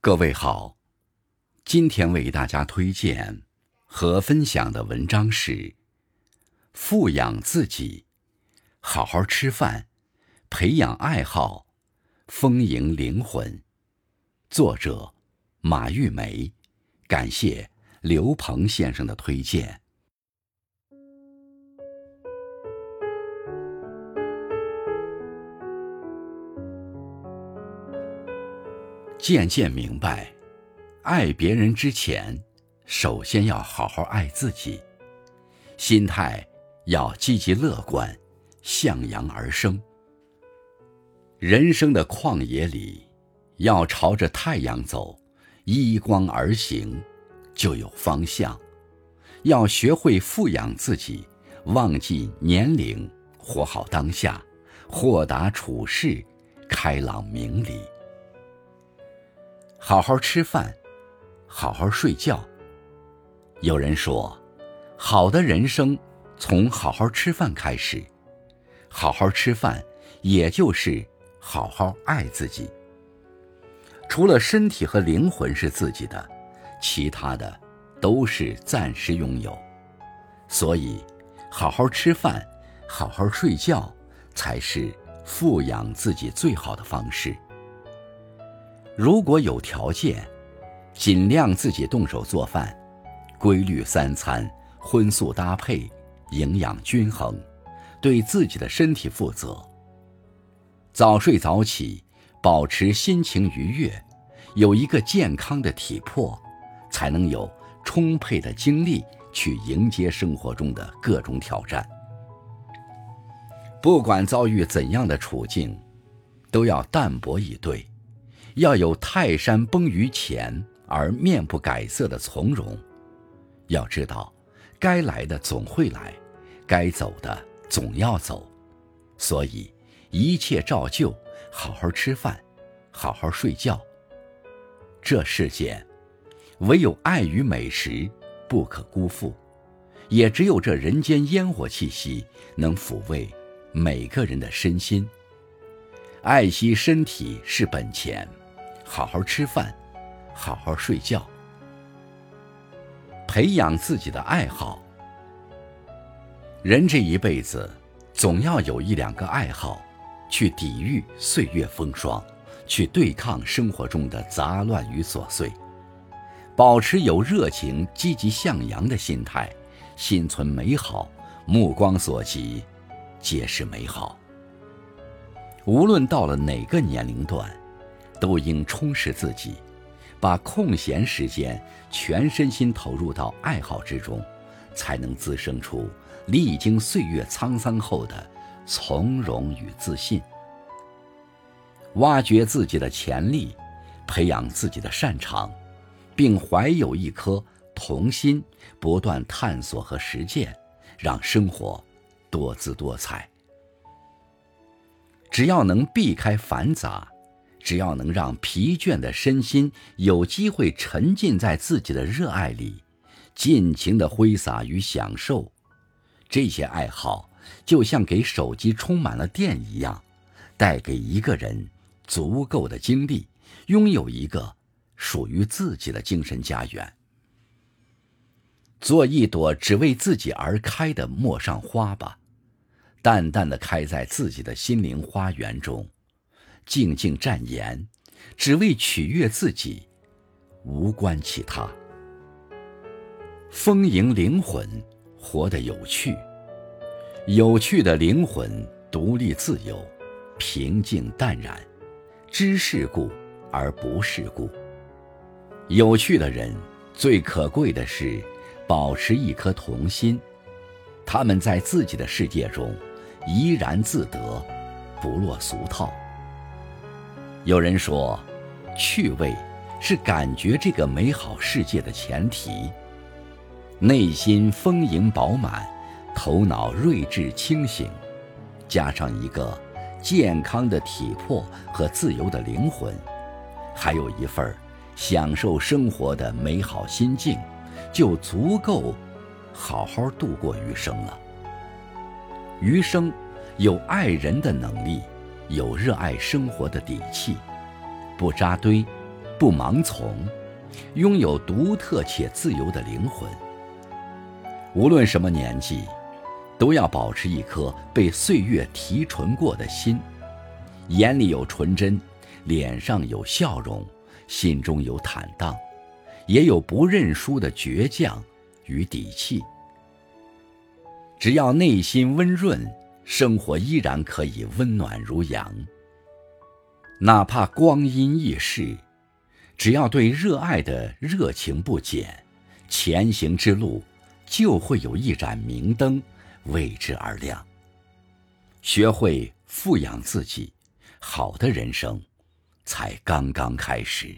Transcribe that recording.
各位好，今天为大家推荐和分享的文章是《富养自己，好好吃饭，培养爱好，丰盈灵魂》，作者马玉梅，感谢刘鹏先生的推荐。渐渐明白，爱别人之前，首先要好好爱自己。心态要积极乐观，向阳而生。人生的旷野里，要朝着太阳走，依光而行，就有方向。要学会富养自己，忘记年龄，活好当下，豁达处事，开朗明理。好好吃饭，好好睡觉。有人说，好的人生从好好吃饭开始。好好吃饭，也就是好好爱自己。除了身体和灵魂是自己的，其他的都是暂时拥有。所以，好好吃饭，好好睡觉，才是富养自己最好的方式。如果有条件，尽量自己动手做饭，规律三餐，荤素搭配，营养均衡，对自己的身体负责。早睡早起，保持心情愉悦，有一个健康的体魄，才能有充沛的精力去迎接生活中的各种挑战。不管遭遇怎样的处境，都要淡泊以对。要有泰山崩于前而面不改色的从容，要知道，该来的总会来，该走的总要走，所以一切照旧，好好吃饭，好好睡觉。这世间，唯有爱与美食不可辜负，也只有这人间烟火气息能抚慰每个人的身心。爱惜身体是本钱。好好吃饭，好好睡觉，培养自己的爱好。人这一辈子，总要有一两个爱好，去抵御岁月风霜，去对抗生活中的杂乱与琐碎。保持有热情、积极向阳的心态，心存美好，目光所及，皆是美好。无论到了哪个年龄段。都应充实自己，把空闲时间全身心投入到爱好之中，才能滋生出历经岁月沧桑后的从容与自信。挖掘自己的潜力，培养自己的擅长，并怀有一颗童心，不断探索和实践，让生活多姿多彩。只要能避开繁杂。只要能让疲倦的身心有机会沉浸在自己的热爱里，尽情的挥洒与享受，这些爱好就像给手机充满了电一样，带给一个人足够的精力，拥有一个属于自己的精神家园。做一朵只为自己而开的陌上花吧，淡淡的开在自己的心灵花园中。静静站言，只为取悦自己，无关其他。丰盈灵魂，活得有趣。有趣的灵魂，独立自由，平静淡然，知世故而不世故。有趣的人，最可贵的是保持一颗童心。他们在自己的世界中怡然自得，不落俗套。有人说，趣味是感觉这个美好世界的前提。内心丰盈饱满，头脑睿智清醒，加上一个健康的体魄和自由的灵魂，还有一份享受生活的美好心境，就足够好好度过余生了。余生有爱人的能力。有热爱生活的底气，不扎堆，不盲从，拥有独特且自由的灵魂。无论什么年纪，都要保持一颗被岁月提纯过的心，眼里有纯真，脸上有笑容，心中有坦荡，也有不认输的倔强与底气。只要内心温润，生活依然可以温暖如阳。哪怕光阴易逝，只要对热爱的热情不减，前行之路就会有一盏明灯为之而亮。学会富养自己，好的人生才刚刚开始。